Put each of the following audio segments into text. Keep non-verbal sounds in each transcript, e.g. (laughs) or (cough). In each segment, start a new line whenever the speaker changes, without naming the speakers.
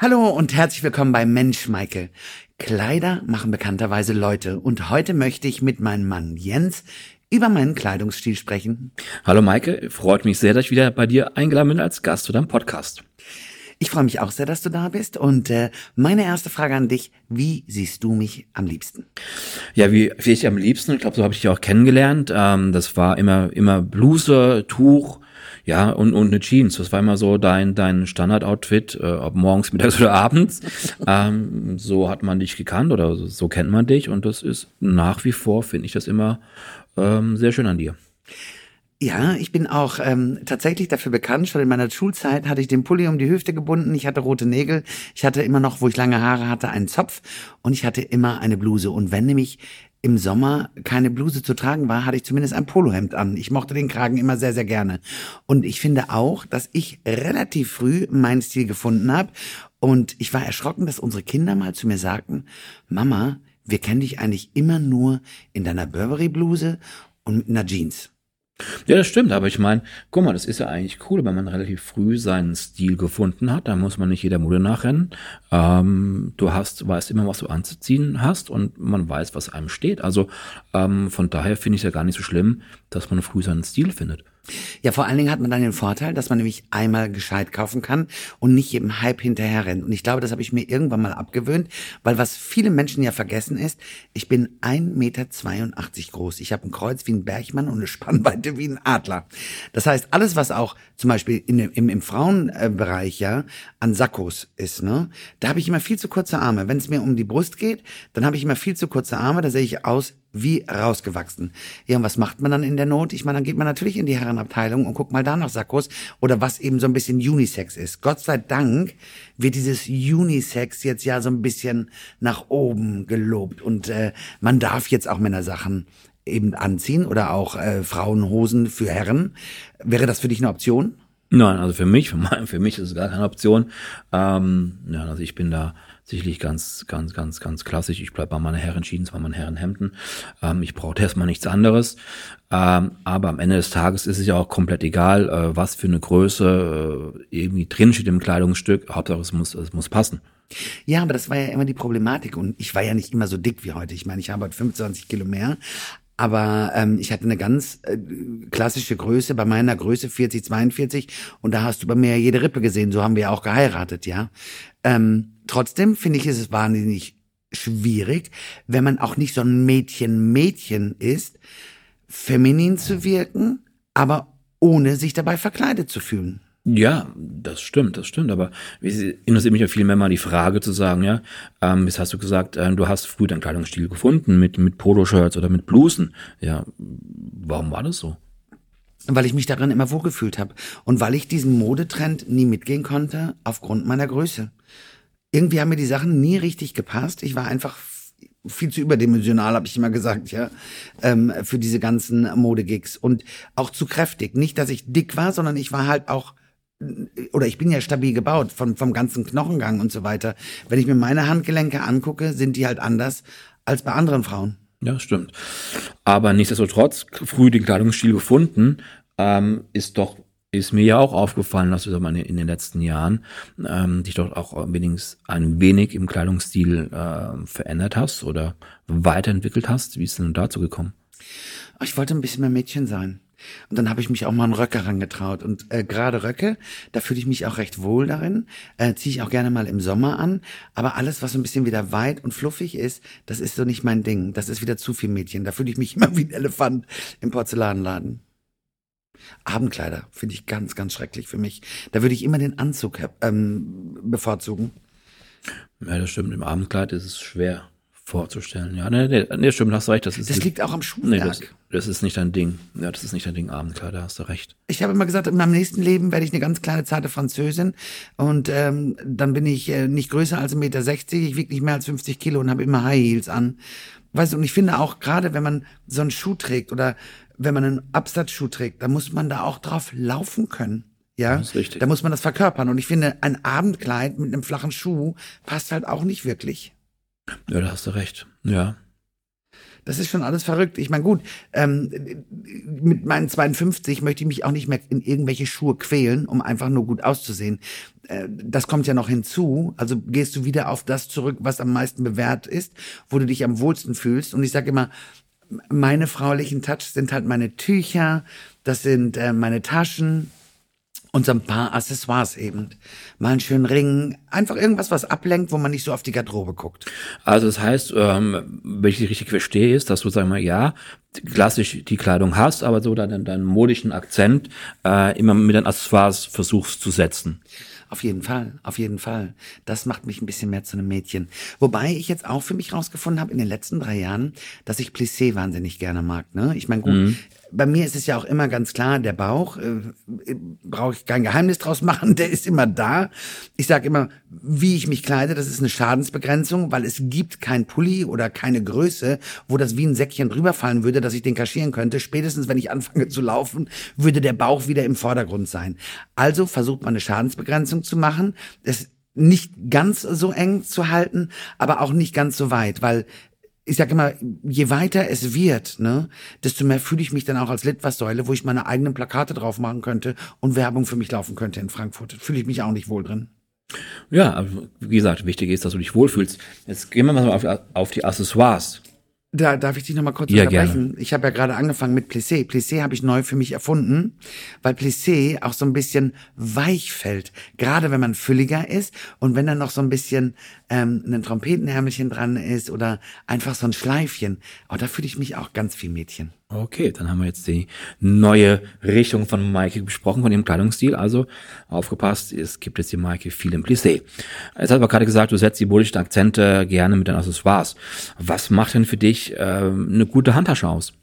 Hallo und herzlich willkommen bei Mensch Michael. Kleider machen bekannterweise Leute und heute möchte ich mit meinem Mann Jens über meinen Kleidungsstil sprechen.
Hallo Maike, freut mich sehr, dass ich wieder bei dir eingeladen bin als Gast zu deinem Podcast.
Ich freue mich auch sehr, dass du da bist und äh, meine erste Frage an dich, wie siehst du mich am liebsten?
Ja, wie, wie ich am liebsten, ich glaube, so habe ich dich auch kennengelernt. Ähm, das war immer immer Bluse, Tuch, ja, und, und eine Jeans. Das war immer so dein, dein Standard-Outfit, äh, ob morgens, (laughs) mittags oder abends. ähm, so hat man dich gekannt oder so kennt man dich und das ist nach wie vor, finde ich das immer ähm, sehr schön an dir.
Ja, ich bin auch ähm, tatsächlich dafür bekannt. Schon in meiner Schulzeit hatte ich den Pulli um die Hüfte gebunden. Ich hatte rote Nägel. Ich hatte immer noch, wo ich lange Haare hatte, einen Zopf. Und ich hatte immer eine Bluse. Und wenn nämlich im Sommer keine Bluse zu tragen war, hatte ich zumindest ein Polohemd an. Ich mochte den Kragen immer sehr, sehr gerne. Und ich finde auch, dass ich relativ früh meinen Stil gefunden habe. Und ich war erschrocken, dass unsere Kinder mal zu mir sagten, Mama, wir kennen dich eigentlich immer nur in deiner Burberry-Bluse und mit einer Jeans.
Ja, das stimmt, aber ich meine, guck mal, das ist ja eigentlich cool, wenn man relativ früh seinen Stil gefunden hat, da muss man nicht jeder Mode nachrennen. Ähm, du hast, weißt immer, was du anzuziehen hast und man weiß, was einem steht. Also ähm, von daher finde ich es ja gar nicht so schlimm, dass man früh seinen Stil findet.
Ja, vor allen Dingen hat man dann den Vorteil, dass man nämlich einmal gescheit kaufen kann und nicht jedem Hype hinterher rennt. Und ich glaube, das habe ich mir irgendwann mal abgewöhnt, weil was viele Menschen ja vergessen ist, ich bin 1,82 Meter groß. Ich habe ein Kreuz wie ein Bergmann und eine Spannweite wie ein Adler. Das heißt, alles, was auch zum Beispiel in, im, im Frauenbereich ja an Sakkos ist, ne, da habe ich immer viel zu kurze Arme. Wenn es mir um die Brust geht, dann habe ich immer viel zu kurze Arme, da sehe ich aus wie rausgewachsen. Ja, und was macht man dann in der Not? Ich meine, dann geht man natürlich in die Herrenabteilung und guckt mal da nach Sakkos oder was eben so ein bisschen Unisex ist. Gott sei Dank wird dieses Unisex jetzt ja so ein bisschen nach oben gelobt und äh, man darf jetzt auch Männersachen eben anziehen oder auch äh, Frauenhosen für Herren. Wäre das für dich eine Option?
Nein, also für mich, für, mich ist es gar keine Option. Ähm, ja, also ich bin da sicherlich ganz, ganz, ganz, ganz klassisch. Ich bleibe bei meiner Herren Jeans, bei meinen Herren Hemden. Ähm, ich brauche erstmal nichts anderes. Ähm, aber am Ende des Tages ist es ja auch komplett egal, äh, was für eine Größe äh, irgendwie drinsteht im Kleidungsstück. Hauptsache es muss, es muss passen.
Ja, aber das war ja immer die Problematik und ich war ja nicht immer so dick wie heute. Ich meine, ich habe heute 25 Kilo mehr, aber ähm, ich hatte eine ganz äh, klassische Größe, bei meiner Größe 40, 42 und da hast du bei mir jede Rippe gesehen, so haben wir auch geheiratet, ja. Ähm, trotzdem finde ich ist es wahnsinnig schwierig, wenn man auch nicht so ein Mädchen-Mädchen ist, feminin zu wirken, aber ohne sich dabei verkleidet zu fühlen.
Ja, das stimmt, das stimmt. Aber es interessiert mich ja viel mehr mal die Frage zu sagen, ja, ähm, jetzt hast du gesagt, äh, du hast früh deinen Kleidungsstil gefunden mit, mit Poloshirts oder mit Blusen. Ja, warum war das so?
Weil ich mich darin immer wohlgefühlt habe und weil ich diesen Modetrend nie mitgehen konnte aufgrund meiner Größe. Irgendwie haben mir die Sachen nie richtig gepasst. Ich war einfach viel zu überdimensional, habe ich immer gesagt, ja, ähm, für diese ganzen Modegigs und auch zu kräftig. Nicht, dass ich dick war, sondern ich war halt auch oder ich bin ja stabil gebaut vom, vom ganzen Knochengang und so weiter. Wenn ich mir meine Handgelenke angucke, sind die halt anders als bei anderen Frauen.
Ja, stimmt. Aber nichtsdestotrotz, früh den Kleidungsstil gefunden, ähm, ist doch, ist mir ja auch aufgefallen, dass du in den letzten Jahren ähm, dich doch auch wenigstens ein wenig im Kleidungsstil äh, verändert hast oder weiterentwickelt hast. Wie ist denn dazu gekommen?
Ich wollte ein bisschen mehr Mädchen sein. Und dann habe ich mich auch mal an Röcke rangetraut. Und äh, gerade Röcke, da fühle ich mich auch recht wohl darin. Äh, Ziehe ich auch gerne mal im Sommer an. Aber alles, was so ein bisschen wieder weit und fluffig ist, das ist so nicht mein Ding. Das ist wieder zu viel Mädchen. Da fühle ich mich (laughs) immer wie ein Elefant im Porzellanladen. Abendkleider finde ich ganz, ganz schrecklich für mich. Da würde ich immer den Anzug ähm, bevorzugen.
Ja, das stimmt. Im Abendkleid ist es schwer vorzustellen. Ja, nee, nee, nee stimmt, hast recht. Das, ist
das liegt auch am Schuhwerk. Nee,
das, das, ist nicht dein Ding. Ja, das ist nicht dein Ding, Abendkleider, hast du recht.
Ich habe immer gesagt, in meinem nächsten Leben werde ich eine ganz kleine, zarte Französin und ähm, dann bin ich äh, nicht größer als 1,60 Meter, ich wiege nicht mehr als 50 Kilo und habe immer High Heels an. Weißt du, und ich finde auch, gerade wenn man so einen Schuh trägt oder wenn man einen Absatzschuh trägt, da muss man da auch drauf laufen können. Ja, das ist richtig. da muss man das verkörpern. Und ich finde, ein Abendkleid mit einem flachen Schuh passt halt auch nicht wirklich.
Ja, da hast du recht. Ja.
Das ist schon alles verrückt. Ich meine, gut, ähm, mit meinen 52 möchte ich mich auch nicht mehr in irgendwelche Schuhe quälen, um einfach nur gut auszusehen. Äh, das kommt ja noch hinzu. Also gehst du wieder auf das zurück, was am meisten bewährt ist, wo du dich am wohlsten fühlst. Und ich sage immer, meine fraulichen Touch sind halt meine Tücher, das sind äh, meine Taschen, und so ein paar Accessoires eben. Mal einen schönen Ring, einfach irgendwas, was ablenkt, wo man nicht so auf die Garderobe guckt.
Also das heißt, ähm, wenn ich dich richtig verstehe, ist, dass du, sagen wir, ja, klassisch die Kleidung hast, aber so deinen, deinen modischen Akzent äh, immer mit den Accessoires versuchst zu setzen.
Auf jeden Fall, auf jeden Fall. Das macht mich ein bisschen mehr zu einem Mädchen. Wobei ich jetzt auch für mich rausgefunden habe in den letzten drei Jahren, dass ich Plissé wahnsinnig gerne mag. Ne? Ich meine, gut, mhm bei mir ist es ja auch immer ganz klar, der Bauch, äh, brauche ich kein Geheimnis draus machen, (laughs) der ist immer da. Ich sage immer, wie ich mich kleide, das ist eine Schadensbegrenzung, weil es gibt kein Pulli oder keine Größe, wo das wie ein Säckchen drüber fallen würde, dass ich den kaschieren könnte. Spätestens, wenn ich anfange zu laufen, würde der Bauch wieder im Vordergrund sein. Also versucht man eine Schadensbegrenzung zu machen. Es nicht ganz so eng zu halten, aber auch nicht ganz so weit, weil ich sag immer, je weiter es wird, ne, desto mehr fühle ich mich dann auch als Litfaßsäule, wo ich meine eigenen Plakate drauf machen könnte und Werbung für mich laufen könnte in Frankfurt. Fühle ich mich auch nicht wohl drin.
Ja, wie gesagt, wichtig ist, dass du dich wohlfühlst. Jetzt gehen wir mal auf, auf die Accessoires.
Da darf ich dich noch mal kurz ja, unterbrechen. Gerne. Ich habe ja gerade angefangen mit Plissé. Plissé habe ich neu für mich erfunden, weil Plissé auch so ein bisschen weich fällt. Gerade wenn man fülliger ist und wenn dann noch so ein bisschen ähm, ein Trompetenärmelchen dran ist oder einfach so ein Schleifchen. Oh, da fühle ich mich auch ganz viel Mädchen.
Okay, dann haben wir jetzt die neue Richtung von Maike besprochen, von ihrem Kleidungsstil. Also aufgepasst, es gibt jetzt die Maike viel im Plissé. Jetzt hat aber gerade gesagt, du setzt die bullischen Akzente gerne mit den Accessoires. Was macht denn für dich äh, eine gute Handtasche aus?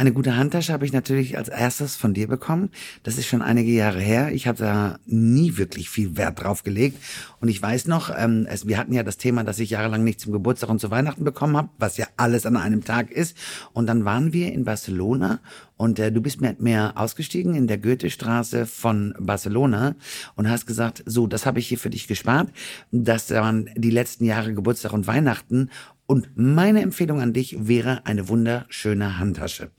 Eine gute Handtasche habe ich natürlich als erstes von dir bekommen. Das ist schon einige Jahre her. Ich habe da nie wirklich viel Wert drauf gelegt. Und ich weiß noch, ähm, es, wir hatten ja das Thema, dass ich jahrelang nicht zum Geburtstag und zu Weihnachten bekommen habe, was ja alles an einem Tag ist. Und dann waren wir in Barcelona und äh, du bist mit mir ausgestiegen in der Goethestraße von Barcelona und hast gesagt, so, das habe ich hier für dich gespart. Das waren die letzten Jahre Geburtstag und Weihnachten und meine Empfehlung an dich wäre eine wunderschöne Handtasche.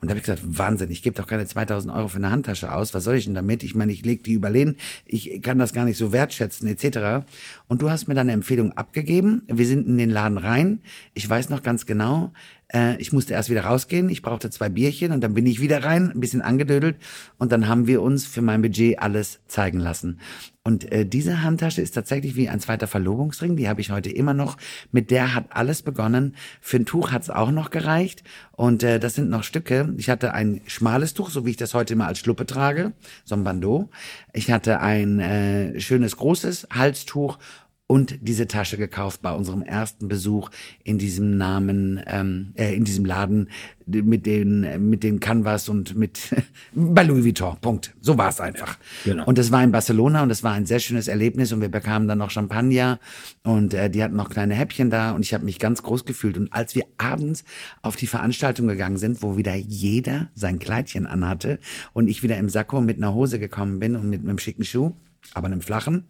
Und da habe ich gesagt, Wahnsinn, ich gebe doch keine 2000 Euro für eine Handtasche aus. Was soll ich denn damit? Ich meine, ich leg die überlehnen, ich kann das gar nicht so wertschätzen etc. Und du hast mir dann eine Empfehlung abgegeben. Wir sind in den Laden rein. Ich weiß noch ganz genau, äh, ich musste erst wieder rausgehen, ich brauchte zwei Bierchen und dann bin ich wieder rein, ein bisschen angedödelt und dann haben wir uns für mein Budget alles zeigen lassen. Und äh, diese Handtasche ist tatsächlich wie ein zweiter Verlobungsring, die habe ich heute immer noch. Mit der hat alles begonnen. Für ein Tuch hat es auch noch gereicht und äh, das sind noch Stücke. Ich hatte ein schmales Tuch, so wie ich das heute immer als Schluppe trage, so ein Bandeau. Ich hatte ein äh, schönes großes Halstuch und diese Tasche gekauft bei unserem ersten Besuch in diesem Namen, ähm, äh, in diesem Laden mit den mit den Canvas und mit (laughs) bei Louis Vuitton. Punkt. So war es einfach. Genau. Und es war in Barcelona und es war ein sehr schönes Erlebnis und wir bekamen dann noch Champagner und äh, die hatten noch kleine Häppchen da und ich habe mich ganz groß gefühlt. Und als wir abends auf die Veranstaltung gegangen sind, wo wieder jeder sein Kleidchen anhatte und ich wieder im Sakko mit einer Hose gekommen bin und mit einem schicken Schuh, aber einem flachen,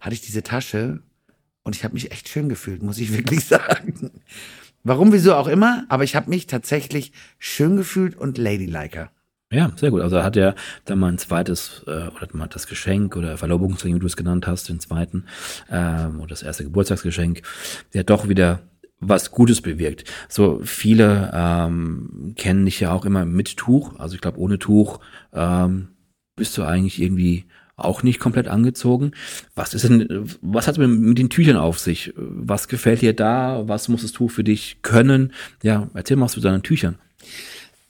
hatte ich diese Tasche und ich habe mich echt schön gefühlt, muss ich (laughs) wirklich sagen. Warum, wieso auch immer, aber ich habe mich tatsächlich schön gefühlt und ladyliker.
Ja, sehr gut. Also hat er dann mal ein zweites äh, oder mal das Geschenk oder Verlobungsring, wie du es genannt hast, den zweiten ähm, oder das erste Geburtstagsgeschenk, der doch wieder was Gutes bewirkt. So viele ähm, kennen dich ja auch immer mit Tuch. Also ich glaube, ohne Tuch ähm, bist du eigentlich irgendwie auch nicht komplett angezogen. Was ist denn, was hat es mit den Tüchern auf sich? Was gefällt dir da? Was muss das für dich können? Ja, erzähl mal was zu deinen Tüchern.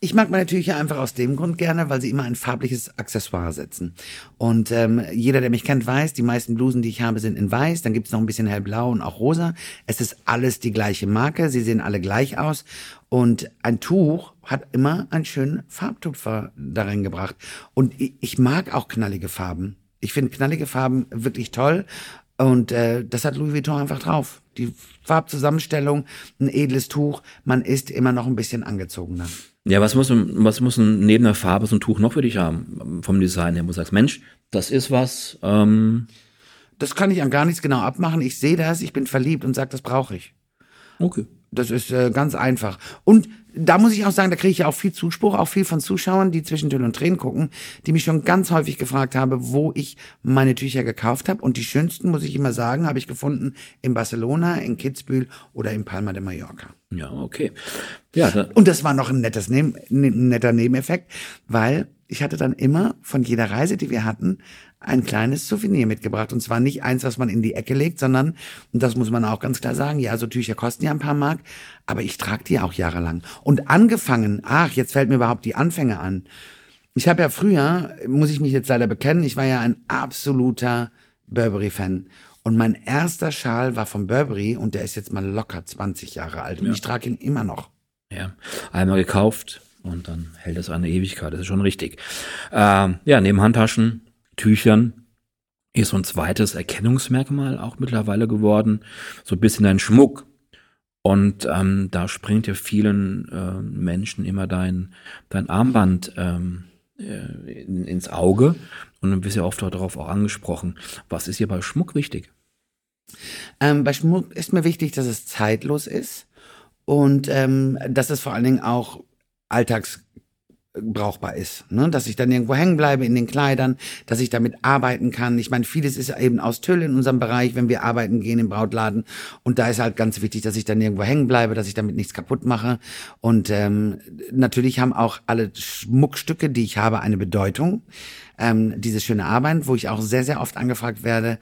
Ich mag meine Tücher einfach aus dem Grund gerne, weil sie immer ein farbliches Accessoire setzen. Und ähm, jeder, der mich kennt, weiß, die meisten Blusen, die ich habe, sind in weiß. Dann gibt's noch ein bisschen hellblau und auch rosa. Es ist alles die gleiche Marke. Sie sehen alle gleich aus. Und ein Tuch hat immer einen schönen Farbtupfer darin gebracht. Und ich mag auch knallige Farben. Ich finde knallige Farben wirklich toll. Und äh, das hat Louis Vuitton einfach drauf. Die Farbzusammenstellung, ein edles Tuch, man ist immer noch ein bisschen angezogener.
Ja, was muss, was muss ein, neben der Farbe so ein Tuch noch für dich haben? Vom Design her, wo du sagst, Mensch, das ist was. Ähm
das kann ich an gar nichts genau abmachen. Ich sehe das, ich bin verliebt und sage, das brauche ich.
Okay.
Das ist äh, ganz einfach. Und da muss ich auch sagen, da kriege ich ja auch viel Zuspruch, auch viel von Zuschauern, die zwischen Tüll und Tränen gucken, die mich schon ganz häufig gefragt haben, wo ich meine Tücher gekauft habe. Und die schönsten, muss ich immer sagen, habe ich gefunden in Barcelona, in Kitzbühel oder in Palma de Mallorca.
Ja, okay. Ja,
da und das war noch ein nettes Neben, ein netter Nebeneffekt, weil ich hatte dann immer von jeder Reise, die wir hatten, ein kleines Souvenir mitgebracht. Und zwar nicht eins, was man in die Ecke legt, sondern, und das muss man auch ganz klar sagen, ja, so Tücher kosten ja ein paar Mark, aber ich trage die auch jahrelang. Und angefangen, ach, jetzt fällt mir überhaupt die Anfänge an. Ich habe ja früher, muss ich mich jetzt leider bekennen, ich war ja ein absoluter Burberry-Fan. Und mein erster Schal war von Burberry und der ist jetzt mal locker 20 Jahre alt. Und ja. ich trage ihn immer noch.
Ja, einmal gekauft und dann hält es eine Ewigkeit. Das ist schon richtig. Ähm, ja, neben Handtaschen Tüchern ist so ein zweites Erkennungsmerkmal auch mittlerweile geworden. So ein bisschen dein Schmuck. Und ähm, da springt ja vielen äh, Menschen immer dein, dein Armband ähm, äh, in, ins Auge. Und dann bist ja oft darauf auch angesprochen. Was ist hier bei Schmuck wichtig?
Ähm, bei Schmuck ist mir wichtig, dass es zeitlos ist und ähm, dass es vor allen Dingen auch alltags brauchbar ist, ne? dass ich dann irgendwo hängen bleibe in den Kleidern, dass ich damit arbeiten kann. Ich meine, vieles ist eben aus Tüll in unserem Bereich, wenn wir arbeiten gehen im Brautladen und da ist halt ganz wichtig, dass ich dann irgendwo hängen bleibe, dass ich damit nichts kaputt mache und ähm, natürlich haben auch alle Schmuckstücke, die ich habe, eine Bedeutung. Ähm, diese schöne Arbeit, wo ich auch sehr, sehr oft angefragt werde,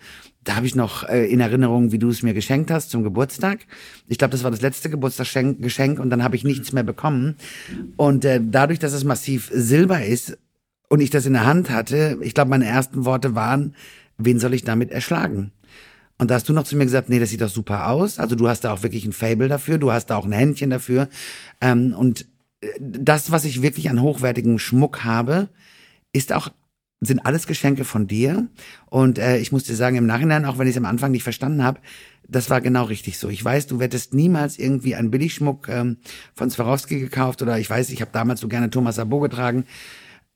da habe ich noch äh, in Erinnerung, wie du es mir geschenkt hast zum Geburtstag. Ich glaube, das war das letzte Geburtstagsgeschenk und dann habe ich nichts mehr bekommen. Und äh, dadurch, dass es massiv Silber ist und ich das in der Hand hatte, ich glaube, meine ersten Worte waren, wen soll ich damit erschlagen? Und da hast du noch zu mir gesagt, nee, das sieht doch super aus. Also du hast da auch wirklich ein Fable dafür, du hast da auch ein Händchen dafür. Ähm, und äh, das, was ich wirklich an hochwertigem Schmuck habe, ist auch sind alles Geschenke von dir. Und äh, ich muss dir sagen, im Nachhinein, auch wenn ich es am Anfang nicht verstanden habe, das war genau richtig so. Ich weiß, du hättest niemals irgendwie einen Billigschmuck ähm, von Swarovski gekauft oder ich weiß, ich habe damals so gerne Thomas Sabo getragen.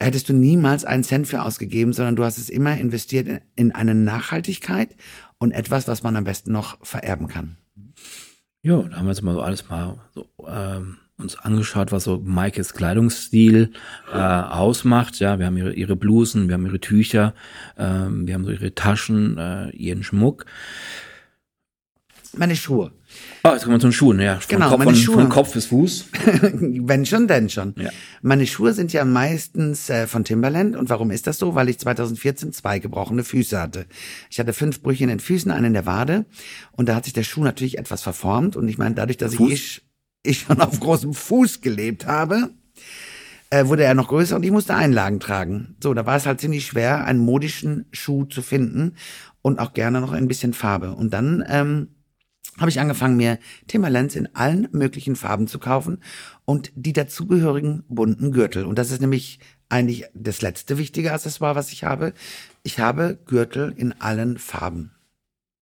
Hättest du niemals einen Cent für ausgegeben, sondern du hast es immer investiert in, in eine Nachhaltigkeit und etwas, was man am besten noch vererben kann.
Ja, da haben wir jetzt mal so alles mal so ähm, uns angeschaut, was so Maikes Kleidungsstil äh, ausmacht. Ja, wir haben ihre, ihre Blusen, wir haben ihre Tücher, ähm, wir haben so ihre Taschen, äh, ihren Schmuck.
Meine Schuhe.
Oh, jetzt kommen wir zu den Schuhen, ja. Von
genau,
Kopf,
meine
von,
Schuhe.
Von Kopf bis Fuß. (laughs)
Wenn schon, denn schon.
Ja.
Meine Schuhe sind ja meistens äh, von Timberland. Und warum ist das so? Weil ich 2014 zwei gebrochene Füße hatte. Ich hatte fünf Brüche in den Füßen, einen in der Wade. Und da hat sich der Schuh natürlich etwas verformt. Und ich meine, dadurch, dass Fuß? ich ich schon auf großem Fuß gelebt habe, äh, wurde er noch größer und ich musste Einlagen tragen. So, da war es halt ziemlich schwer, einen modischen Schuh zu finden und auch gerne noch ein bisschen Farbe. Und dann ähm, habe ich angefangen, mir Timberlands in allen möglichen Farben zu kaufen und die dazugehörigen bunten Gürtel. Und das ist nämlich eigentlich das letzte wichtige Accessoire, was ich habe. Ich habe Gürtel in allen Farben.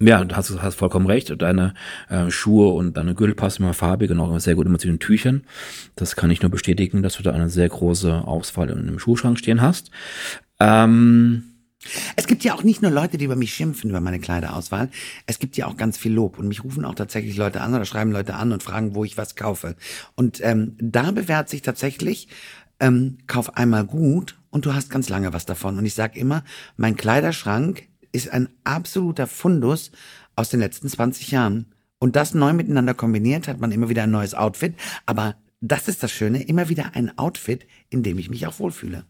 Ja, du hast, hast vollkommen recht. Deine äh, Schuhe und deine Gürtel passen immer farbig und auch sehr gut immer zu den Tüchern. Das kann ich nur bestätigen, dass du da eine sehr große Auswahl in dem Schuhschrank stehen hast. Ähm,
es gibt ja auch nicht nur Leute, die über mich schimpfen, über meine Kleiderauswahl. Es gibt ja auch ganz viel Lob. Und mich rufen auch tatsächlich Leute an oder schreiben Leute an und fragen, wo ich was kaufe. Und ähm, da bewährt sich tatsächlich, ähm, kauf einmal gut und du hast ganz lange was davon. Und ich sage immer, mein Kleiderschrank ist ein absoluter Fundus aus den letzten 20 Jahren. Und das neu miteinander kombiniert, hat man immer wieder ein neues Outfit. Aber das ist das Schöne, immer wieder ein Outfit, in dem ich mich auch wohlfühle.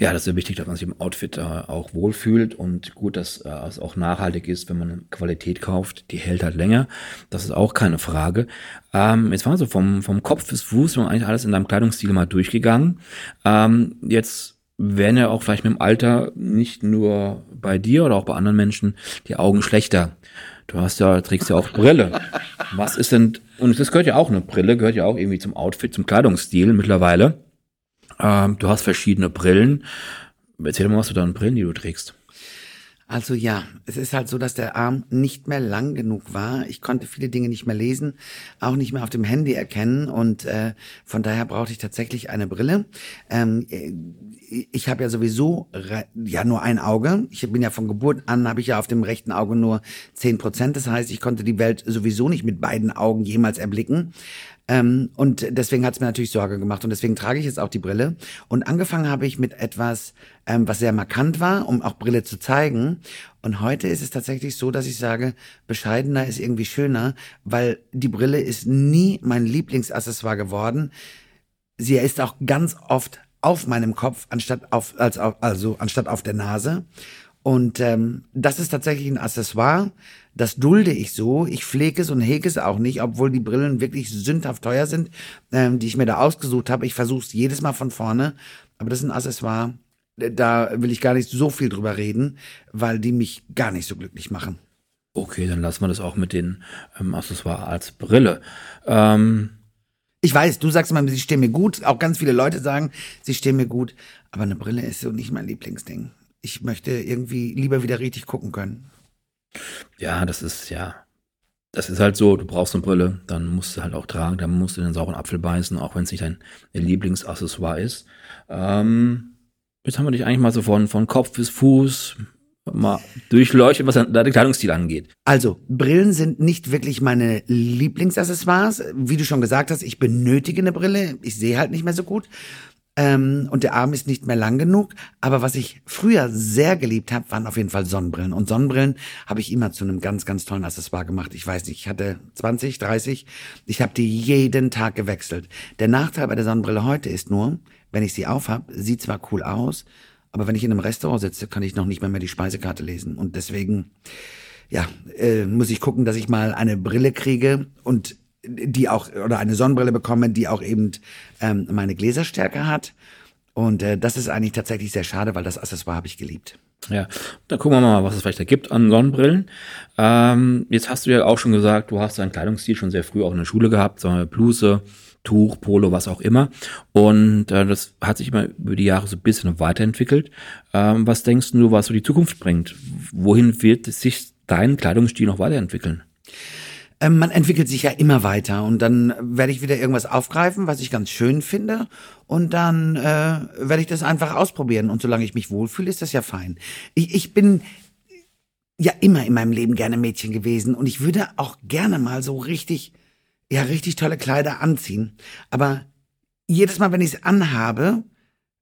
Ja, das ist wichtig, dass man sich im Outfit äh, auch wohlfühlt und gut, dass äh, es auch nachhaltig ist, wenn man Qualität kauft. Die hält halt länger. Das ist auch keine Frage. Ähm, jetzt waren wir so vom, vom Kopf bis Fuß, wir haben eigentlich alles in deinem Kleidungsstil mal durchgegangen. Ähm, jetzt werden ja auch vielleicht mit dem Alter nicht nur bei dir oder auch bei anderen Menschen die Augen schlechter. Du hast ja, trägst ja auch Brille. Was ist denn, und das gehört ja auch, eine Brille gehört ja auch irgendwie zum Outfit, zum Kleidungsstil mittlerweile. Ähm, du hast verschiedene Brillen. Erzähl mal, was du da an Brillen, die du trägst.
Also ja, es ist halt so, dass der Arm nicht mehr lang genug war. Ich konnte viele Dinge nicht mehr lesen, auch nicht mehr auf dem Handy erkennen und äh, von daher brauchte ich tatsächlich eine Brille. Ähm, äh, ich habe ja sowieso ja nur ein Auge. Ich bin ja von Geburt an habe ich ja auf dem rechten Auge nur zehn Prozent. Das heißt, ich konnte die Welt sowieso nicht mit beiden Augen jemals erblicken. Ähm, und deswegen hat es mir natürlich Sorge gemacht und deswegen trage ich jetzt auch die Brille. Und angefangen habe ich mit etwas, ähm, was sehr markant war, um auch Brille zu zeigen. Und heute ist es tatsächlich so, dass ich sage, bescheidener ist irgendwie schöner, weil die Brille ist nie mein Lieblingsaccessoire geworden. Sie ist auch ganz oft auf meinem Kopf anstatt auf als also anstatt auf der Nase und ähm, das ist tatsächlich ein Accessoire, das dulde ich so. Ich pflege es und hege es auch nicht, obwohl die Brillen wirklich sündhaft teuer sind, ähm, die ich mir da ausgesucht habe. Ich versuche es jedes Mal von vorne, aber das ist ein Accessoire, da will ich gar nicht so viel drüber reden, weil die mich gar nicht so glücklich machen.
Okay, dann lassen wir das auch mit den ähm, Accessoire als Brille. Ähm
ich weiß, du sagst immer, sie stehen mir gut. Auch ganz viele Leute sagen, sie stehen mir gut. Aber eine Brille ist so nicht mein Lieblingsding ich möchte irgendwie lieber wieder richtig gucken können.
Ja, das ist ja, das ist halt so, du brauchst eine Brille, dann musst du halt auch tragen, dann musst du den sauren Apfel beißen, auch wenn es nicht dein Lieblingsaccessoire ist. Ähm, jetzt haben wir dich eigentlich mal so von, von Kopf bis Fuß mal durchleuchtet, was deinen Kleidungsstil angeht.
Also, Brillen sind nicht wirklich meine Lieblingsaccessoires. Wie du schon gesagt hast, ich benötige eine Brille. Ich sehe halt nicht mehr so gut ähm, und der Arm ist nicht mehr lang genug. Aber was ich früher sehr geliebt habe, waren auf jeden Fall Sonnenbrillen. Und Sonnenbrillen habe ich immer zu einem ganz, ganz tollen Accessoire gemacht. Ich weiß nicht, ich hatte 20, 30. Ich habe die jeden Tag gewechselt. Der Nachteil bei der Sonnenbrille heute ist nur, wenn ich sie aufhab, sieht zwar cool aus, aber wenn ich in einem Restaurant sitze, kann ich noch nicht mehr, mehr die Speisekarte lesen. Und deswegen, ja, äh, muss ich gucken, dass ich mal eine Brille kriege und die auch, oder eine Sonnenbrille bekommen, die auch eben ähm, meine Gläserstärke hat. Und äh, das ist eigentlich tatsächlich sehr schade, weil das Accessoire habe ich geliebt.
Ja, dann gucken wir mal, was es vielleicht da gibt an Sonnenbrillen. Ähm, jetzt hast du ja auch schon gesagt, du hast deinen Kleidungsstil schon sehr früh auch in der Schule gehabt, so eine Bluse, Tuch, Polo, was auch immer. Und äh, das hat sich immer über die Jahre so ein bisschen weiterentwickelt. Ähm, was denkst du, was so die Zukunft bringt? Wohin wird sich dein Kleidungsstil noch weiterentwickeln?
Ähm, man entwickelt sich ja immer weiter und dann werde ich wieder irgendwas aufgreifen, was ich ganz schön finde und dann äh, werde ich das einfach ausprobieren und solange ich mich wohlfühle, ist das ja fein. Ich, ich bin ja immer in meinem Leben gerne Mädchen gewesen und ich würde auch gerne mal so richtig, ja richtig tolle Kleider anziehen, aber jedes Mal, wenn ich es anhabe,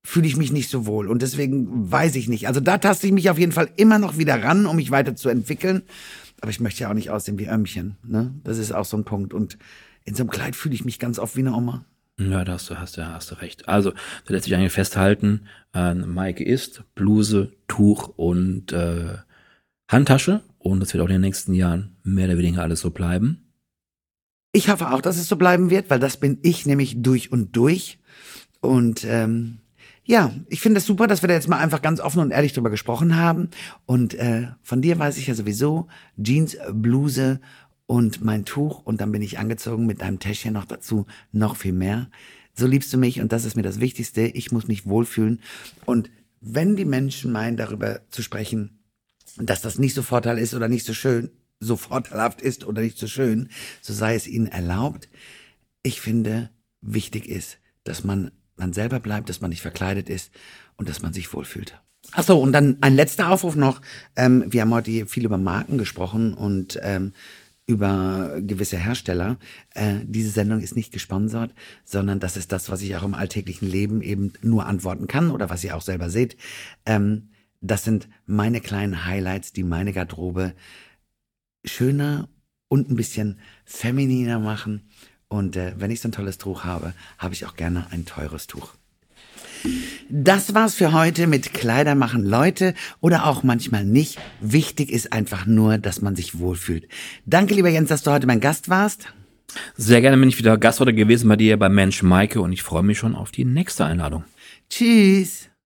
fühle ich mich nicht so wohl und deswegen weiß ich nicht. Also da taste ich mich auf jeden Fall immer noch wieder ran, um mich weiterzuentwickeln. Aber ich möchte ja auch nicht aussehen wie Ömmchen. Ne? Das ist auch so ein Punkt. Und in so einem Kleid fühle ich mich ganz oft wie eine Oma.
Ja, da hast du, hast du, hast du recht. Also, da lässt sich eigentlich festhalten, äh, Maike ist Bluse, Tuch und äh, Handtasche. Und das wird auch in den nächsten Jahren mehr oder weniger alles so bleiben.
Ich hoffe auch, dass es so bleiben wird, weil das bin ich nämlich durch und durch. Und ähm, ja, ich finde es super, dass wir da jetzt mal einfach ganz offen und ehrlich drüber gesprochen haben. Und äh, von dir weiß ich ja sowieso Jeans, Bluse und mein Tuch. Und dann bin ich angezogen mit deinem Täschchen noch dazu, noch viel mehr. So liebst du mich und das ist mir das Wichtigste. Ich muss mich wohlfühlen. Und wenn die Menschen meinen, darüber zu sprechen, dass das nicht so Vorteil ist oder nicht so schön, so vorteilhaft ist oder nicht so schön, so sei es ihnen erlaubt. Ich finde, wichtig ist, dass man man selber bleibt, dass man nicht verkleidet ist und dass man sich wohlfühlt. Ach so, und dann ein letzter Aufruf noch. Ähm, wir haben heute viel über Marken gesprochen und ähm, über gewisse Hersteller. Äh, diese Sendung ist nicht gesponsert, sondern das ist das, was ich auch im alltäglichen Leben eben nur antworten kann oder was ihr auch selber seht. Ähm, das sind meine kleinen Highlights, die meine Garderobe schöner und ein bisschen femininer machen und äh, wenn ich so ein tolles Tuch habe, habe ich auch gerne ein teures Tuch. Das war's für heute mit Kleider machen Leute oder auch manchmal nicht. Wichtig ist einfach nur, dass man sich wohlfühlt. Danke, lieber Jens, dass du heute mein Gast warst.
Sehr gerne bin ich wieder Gast heute gewesen bei dir bei Mensch Maike und ich freue mich schon auf die nächste Einladung.
Tschüss.